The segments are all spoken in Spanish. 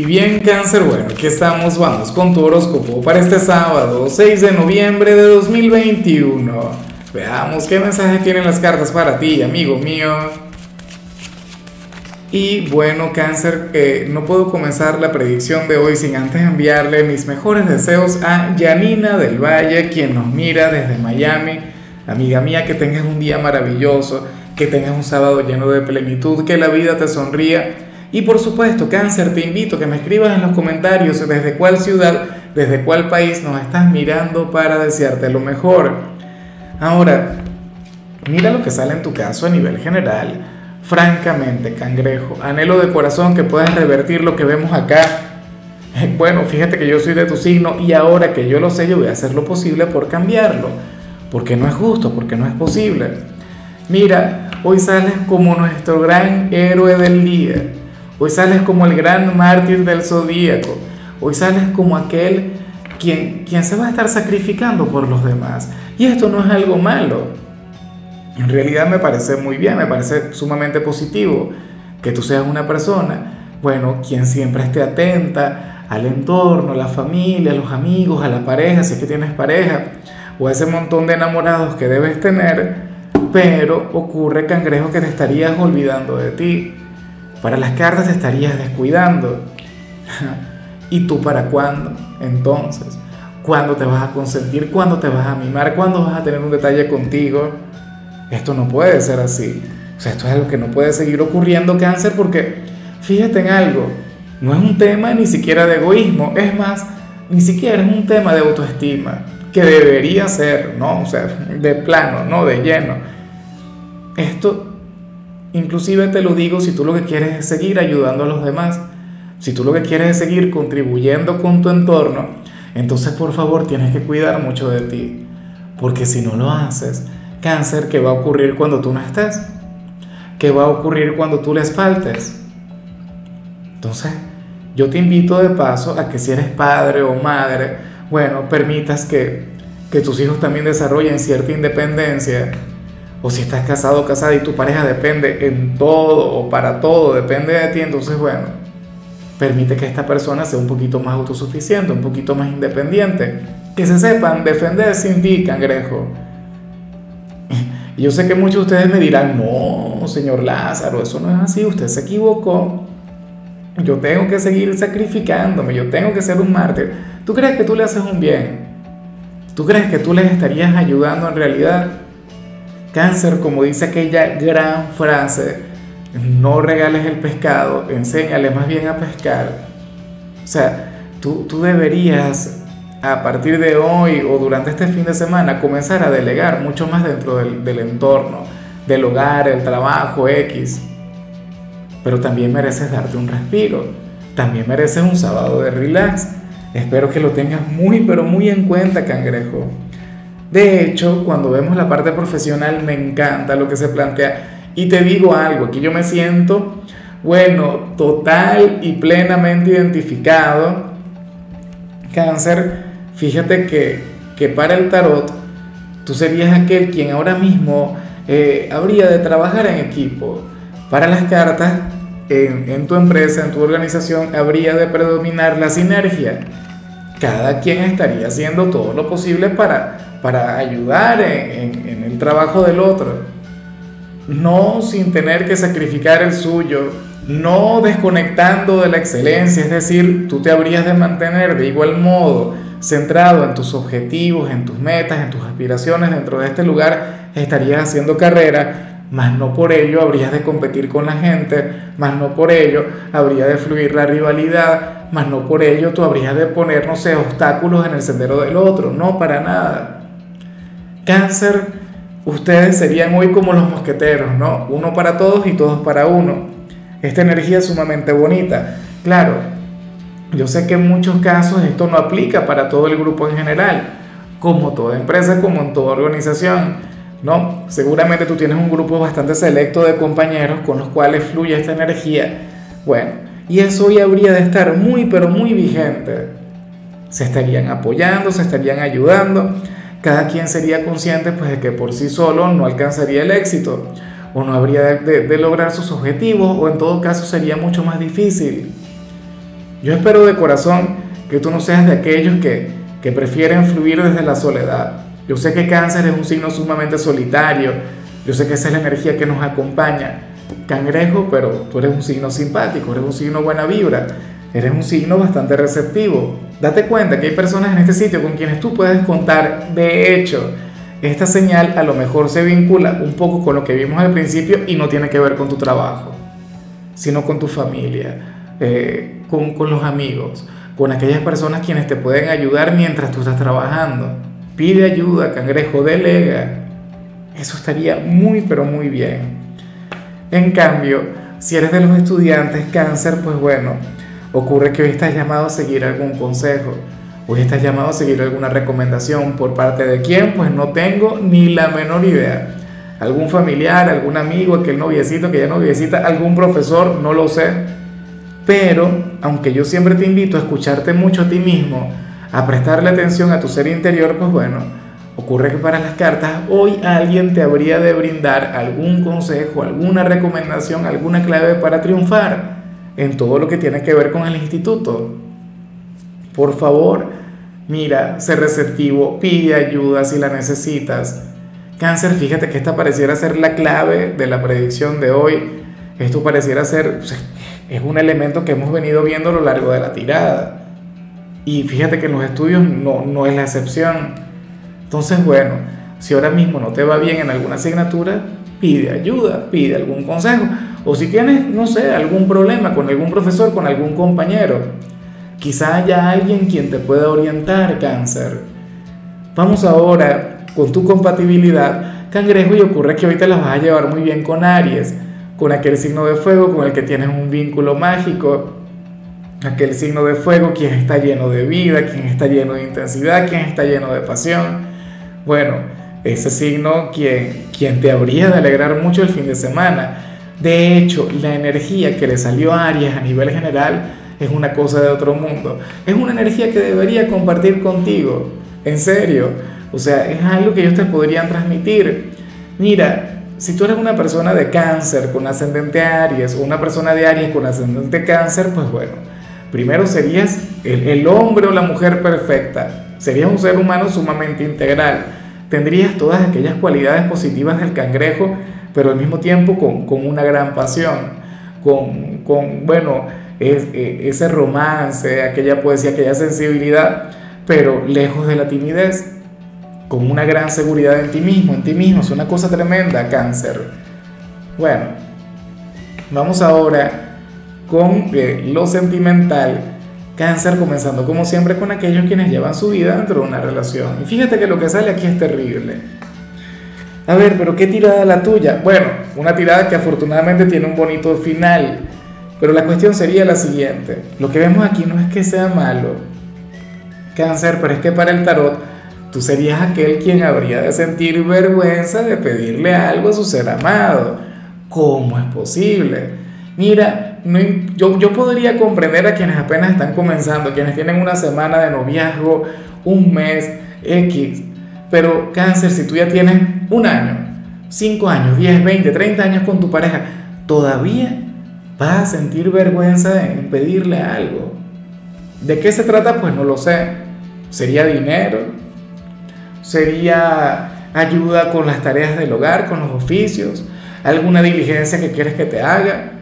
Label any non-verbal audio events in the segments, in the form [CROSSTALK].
Y bien cáncer, bueno, aquí estamos, vamos con tu horóscopo para este sábado 6 de noviembre de 2021. Veamos qué mensaje tienen las cartas para ti, amigo mío. Y bueno, cáncer, eh, no puedo comenzar la predicción de hoy sin antes enviarle mis mejores deseos a Janina del Valle, quien nos mira desde Miami. Amiga mía, que tengas un día maravilloso, que tengas un sábado lleno de plenitud, que la vida te sonría y por supuesto, cáncer, te invito a que me escribas en los comentarios desde cuál ciudad, desde cuál país nos estás mirando para desearte lo mejor. Ahora, mira lo que sale en tu caso a nivel general. Francamente, cangrejo, anhelo de corazón que puedas revertir lo que vemos acá. Bueno, fíjate que yo soy de tu signo y ahora que yo lo sé, yo voy a hacer lo posible por cambiarlo. Porque no es justo, porque no es posible. Mira, hoy sales como nuestro gran héroe del día Hoy sales como el gran mártir del zodíaco. Hoy sales como aquel quien, quien se va a estar sacrificando por los demás. Y esto no es algo malo. En realidad me parece muy bien, me parece sumamente positivo que tú seas una persona, bueno, quien siempre esté atenta al entorno, a la familia, a los amigos, a la pareja, si es que tienes pareja, o a ese montón de enamorados que debes tener, pero ocurre, cangrejo, que te estarías olvidando de ti. Para las cartas te estarías descuidando. [LAUGHS] ¿Y tú para cuándo? Entonces, ¿cuándo te vas a consentir? ¿Cuándo te vas a mimar? ¿Cuándo vas a tener un detalle contigo? Esto no puede ser así. O sea, esto es algo que no puede seguir ocurriendo, cáncer, porque fíjate en algo, no es un tema ni siquiera de egoísmo, es más, ni siquiera es un tema de autoestima, que debería ser, ¿no? O sea, de plano, no de lleno. Esto Inclusive te lo digo si tú lo que quieres es seguir ayudando a los demás, si tú lo que quieres es seguir contribuyendo con tu entorno, entonces por favor tienes que cuidar mucho de ti, porque si no lo haces, cáncer, ¿qué va a ocurrir cuando tú no estés? ¿Qué va a ocurrir cuando tú les faltes? Entonces, yo te invito de paso a que si eres padre o madre, bueno, permitas que, que tus hijos también desarrollen cierta independencia o si estás casado o casada y tu pareja depende en todo o para todo, depende de ti, entonces bueno, permite que esta persona sea un poquito más autosuficiente, un poquito más independiente, que se sepan defender sin ti, cangrejo. Yo sé que muchos de ustedes me dirán, no, señor Lázaro, eso no es así, usted se equivocó. Yo tengo que seguir sacrificándome, yo tengo que ser un mártir. ¿Tú crees que tú le haces un bien? ¿Tú crees que tú les estarías ayudando en realidad? Cáncer, como dice aquella gran frase, no regales el pescado, enséñale más bien a pescar. O sea, tú, tú deberías a partir de hoy o durante este fin de semana comenzar a delegar mucho más dentro del, del entorno, del hogar, el trabajo X. Pero también mereces darte un respiro, también mereces un sábado de relax. Espero que lo tengas muy, pero muy en cuenta, cangrejo. De hecho, cuando vemos la parte profesional me encanta lo que se plantea. Y te digo algo, aquí yo me siento, bueno, total y plenamente identificado. Cáncer, fíjate que, que para el tarot, tú serías aquel quien ahora mismo eh, habría de trabajar en equipo. Para las cartas, en, en tu empresa, en tu organización, habría de predominar la sinergia. Cada quien estaría haciendo todo lo posible para para ayudar en, el trabajo del otro, no sin tener que sacrificar el suyo, no desconectando de la excelencia, es decir, tú te habrías de mantener de igual modo centrado en tus objetivos, en tus metas, en tus aspiraciones dentro de este lugar, estarías haciendo carrera, más no por ello habrías de competir con la gente, más no por ello habría de fluir la rivalidad, más no por ello tú habrías de poner, no obstáculos en el sendero del otro, no para nada. Cáncer, ustedes serían hoy como los mosqueteros, ¿no? Uno para todos y todos para uno. Esta energía es sumamente bonita. Claro, yo sé que en muchos casos esto no aplica para todo el grupo en general, como toda empresa, como en toda organización, ¿no? Seguramente tú tienes un grupo bastante selecto de compañeros con los cuales fluye esta energía. Bueno, y eso hoy habría de estar muy, pero muy vigente. Se estarían apoyando, se estarían ayudando cada quien sería consciente pues, de que por sí solo no alcanzaría el éxito o no habría de, lograr sus objetivos o en todo caso sería mucho más difícil. Yo espero de corazón que tú no seas de aquellos que, que prefieren fluir desde la soledad. Yo sé que cáncer es un signo sumamente solitario, yo sé que esa es la energía que nos acompaña. Cangrejo, pero tú eres un signo simpático, eres un signo buena vibra, eres un signo bastante receptivo. Date cuenta que hay personas en este sitio con quienes tú puedes contar. De hecho, esta señal a lo mejor se vincula un poco con lo que vimos al principio y no tiene que ver con tu trabajo, sino con tu familia, eh, con, con los amigos, con aquellas personas quienes te pueden ayudar mientras tú estás trabajando. Pide ayuda, cangrejo, delega. Eso estaría muy, pero muy bien. En cambio, si eres de los estudiantes cáncer, pues bueno, ocurre que hoy estás llamado a seguir algún consejo Hoy estás llamado a seguir alguna recomendación por parte de quién, pues no tengo ni la menor idea. Algún familiar, algún amigo, aquel noviecito que ya noviecita, algún profesor, no lo sé. Pero, aunque yo siempre te invito a escucharte mucho a ti mismo, a prestarle atención a tu ser interior, pues bueno, ocurre que para las cartas hoy alguien te habría de brindar algún consejo, alguna recomendación, alguna clave para triunfar en todo lo que tiene que ver con el instituto. Por favor, Mira, sé receptivo, pide ayuda si la necesitas. Cáncer, fíjate que esta pareciera ser la clave de la predicción de hoy. Esto pareciera ser, es un elemento que hemos venido viendo a lo largo de la tirada. Y fíjate que en los estudios no, no es la excepción. Entonces, bueno, si ahora mismo no te va bien en alguna asignatura, pide ayuda, pide algún consejo. O si tienes, no sé, algún problema con algún profesor, con algún compañero, Quizá haya alguien quien te pueda orientar, cáncer. Vamos ahora con tu compatibilidad, cangrejo, y ocurre que hoy te la vas a llevar muy bien con Aries, con aquel signo de fuego con el que tienes un vínculo mágico, aquel signo de fuego quien está lleno de vida, quien está lleno de intensidad, quien está lleno de pasión. Bueno, ese signo quien, quien te habría de alegrar mucho el fin de semana. De hecho, la energía que le salió a Aries a nivel general es una cosa de otro mundo. Es una energía que debería compartir contigo, en serio. O sea, es algo que ellos te podrían transmitir. Mira, si tú eres una persona de cáncer con ascendente Aries o una persona de Aries con ascendente cáncer, pues bueno, primero serías el, el hombre o la mujer perfecta. Serías un ser humano sumamente integral. Tendrías todas aquellas cualidades positivas del cangrejo, pero al mismo tiempo con, con una gran pasión, con, con bueno, es, eh, ese romance, aquella poesía, aquella sensibilidad, pero lejos de la timidez, con una gran seguridad en ti mismo, en ti mismo, es una cosa tremenda, cáncer. Bueno, vamos ahora con eh, lo sentimental. Cáncer comenzando como siempre con aquellos quienes llevan su vida dentro de una relación. Y fíjate que lo que sale aquí es terrible. A ver, pero ¿qué tirada la tuya? Bueno, una tirada que afortunadamente tiene un bonito final. Pero la cuestión sería la siguiente. Lo que vemos aquí no es que sea malo, cáncer, pero es que para el tarot tú serías aquel quien habría de sentir vergüenza de pedirle algo a su ser amado. ¿Cómo es posible? Mira, yo, yo podría comprender a quienes apenas están comenzando, quienes tienen una semana de noviazgo, un mes, X. Pero cáncer, si tú ya tienes un año, cinco años, 10, 20, 30 años con tu pareja, todavía vas a sentir vergüenza en pedirle algo. ¿De qué se trata? Pues no lo sé. ¿Sería dinero? ¿Sería ayuda con las tareas del hogar, con los oficios? ¿Alguna diligencia que quieres que te haga?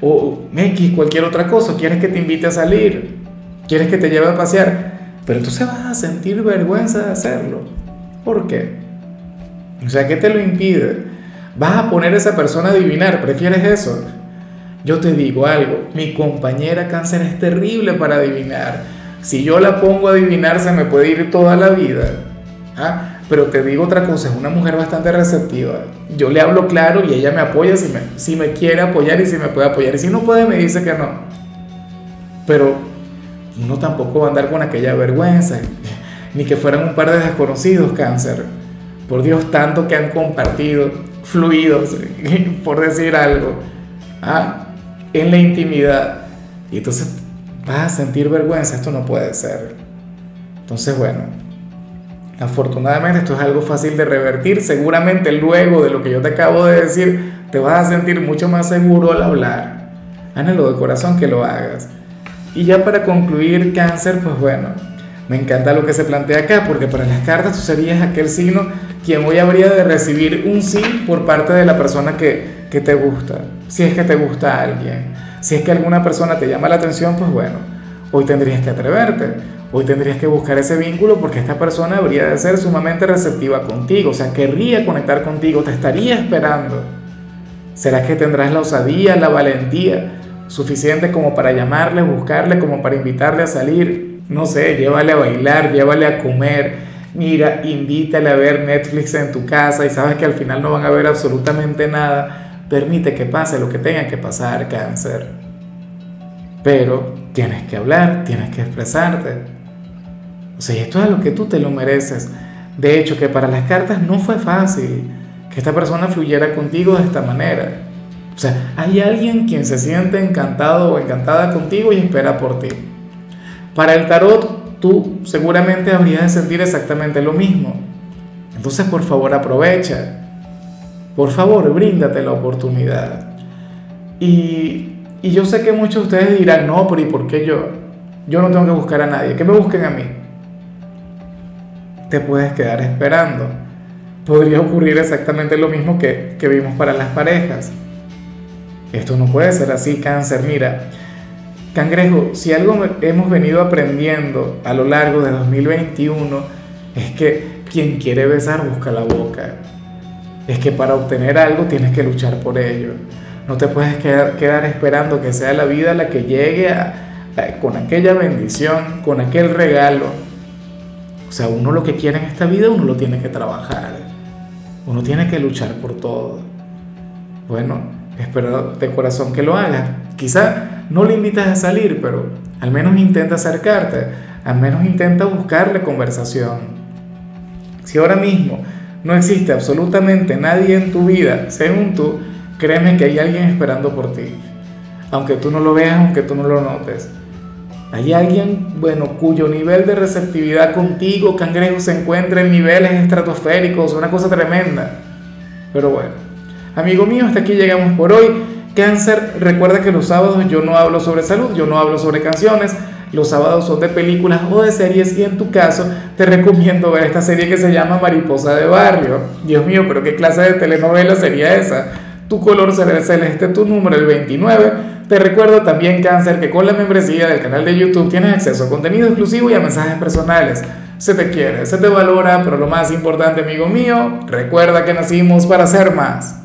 ¿O X, cualquier otra cosa? ¿Quieres que te invite a salir? ¿Quieres que te lleve a pasear? Pero entonces vas a sentir vergüenza de hacerlo. ¿Por qué? O sea, ¿qué te lo impide? ¿Vas a poner a esa persona a adivinar? ¿Prefieres eso? Yo te digo algo, mi compañera cáncer es terrible para adivinar. Si yo la pongo a adivinar se me puede ir toda la vida. ¿Ah? Pero te digo otra cosa, es una mujer bastante receptiva. Yo le hablo claro y ella me apoya si me, si me quiere apoyar y si me puede apoyar. Y si no puede me dice que no. Pero uno tampoco va a andar con aquella vergüenza, ni que fueran un par de desconocidos cáncer. Por Dios, tanto que han compartido, fluidos, [LAUGHS] por decir algo. ¿Ah? en la intimidad. Y entonces vas a sentir vergüenza, esto no puede ser. Entonces, bueno, afortunadamente esto es algo fácil de revertir. Seguramente luego de lo que yo te acabo de decir, te vas a sentir mucho más seguro al hablar. Háganlo de corazón que lo hagas. Y ya para concluir, cáncer, pues bueno, me encanta lo que se plantea acá, porque para las cartas tú serías aquel signo quien hoy habría de recibir un sí por parte de la persona que, que te gusta, si es que te gusta alguien. Si es que alguna persona te llama la atención, pues bueno, hoy tendrías que atreverte, hoy tendrías que buscar ese vínculo porque esta persona habría de ser sumamente receptiva contigo, o sea, querría conectar contigo, te estaría esperando. ¿Será que tendrás la osadía, la valentía suficiente como para llamarle, buscarle, como para invitarle a salir? No sé, llévale a bailar, llévale a comer, mira, invítale a ver Netflix en tu casa y sabes que al final no van a ver absolutamente nada. Permite que pase lo que tenga que pasar, cáncer. Pero tienes que hablar, tienes que expresarte. O sea, esto es lo que tú te lo mereces. De hecho, que para las cartas no fue fácil que esta persona fluyera contigo de esta manera. O sea, hay alguien quien se siente encantado o encantada contigo y espera por ti. Para el tarot, tú seguramente habrías de sentir exactamente lo mismo. Entonces, por favor, aprovecha. Por favor, bríndate la oportunidad. Y, y yo sé que muchos de ustedes dirán, no, pero ¿y por qué yo? Yo no tengo que buscar a nadie, que me busquen a mí te puedes quedar esperando. Podría ocurrir exactamente lo mismo que, que vimos para las parejas. Esto no puede ser así, cáncer. Mira, cangrejo, si algo hemos venido aprendiendo a lo largo de 2021 es que quien quiere besar busca la boca. Es que para obtener algo tienes que luchar por ello. No te puedes quedar, esperando que sea la vida la que llegue con aquella bendición, con aquel regalo o sea, uno lo que quiere en esta vida, uno lo tiene que trabajar. Uno tiene que luchar por todo. Bueno, espero de corazón que lo hagas. Quizá no le invitas a salir, pero al menos intenta acercarte. Al menos intenta buscarle conversación. Si ahora mismo no existe absolutamente nadie en tu vida, según tú, créeme que hay alguien esperando por ti. Aunque tú no lo veas, aunque tú no lo notes. Hay alguien, bueno, cuyo nivel de receptividad contigo, cangrejo, se encuentra en niveles estratosféricos, una cosa tremenda. Pero bueno, amigo mío, hasta aquí llegamos por hoy. Cáncer, recuerda que los sábados yo no hablo sobre salud, yo no hablo sobre canciones. Los sábados son de películas o de series y en tu caso te recomiendo ver esta serie que se llama Mariposa de Barrio. Dios mío, pero ¿qué clase de telenovela sería esa? Tu color será celeste, tu número el 29 te recuerdo también, Cáncer, que con la membresía del canal de YouTube tienes acceso a contenido exclusivo y a mensajes personales. Se te quiere, se te valora, pero lo más importante, amigo mío, recuerda que nacimos para ser más.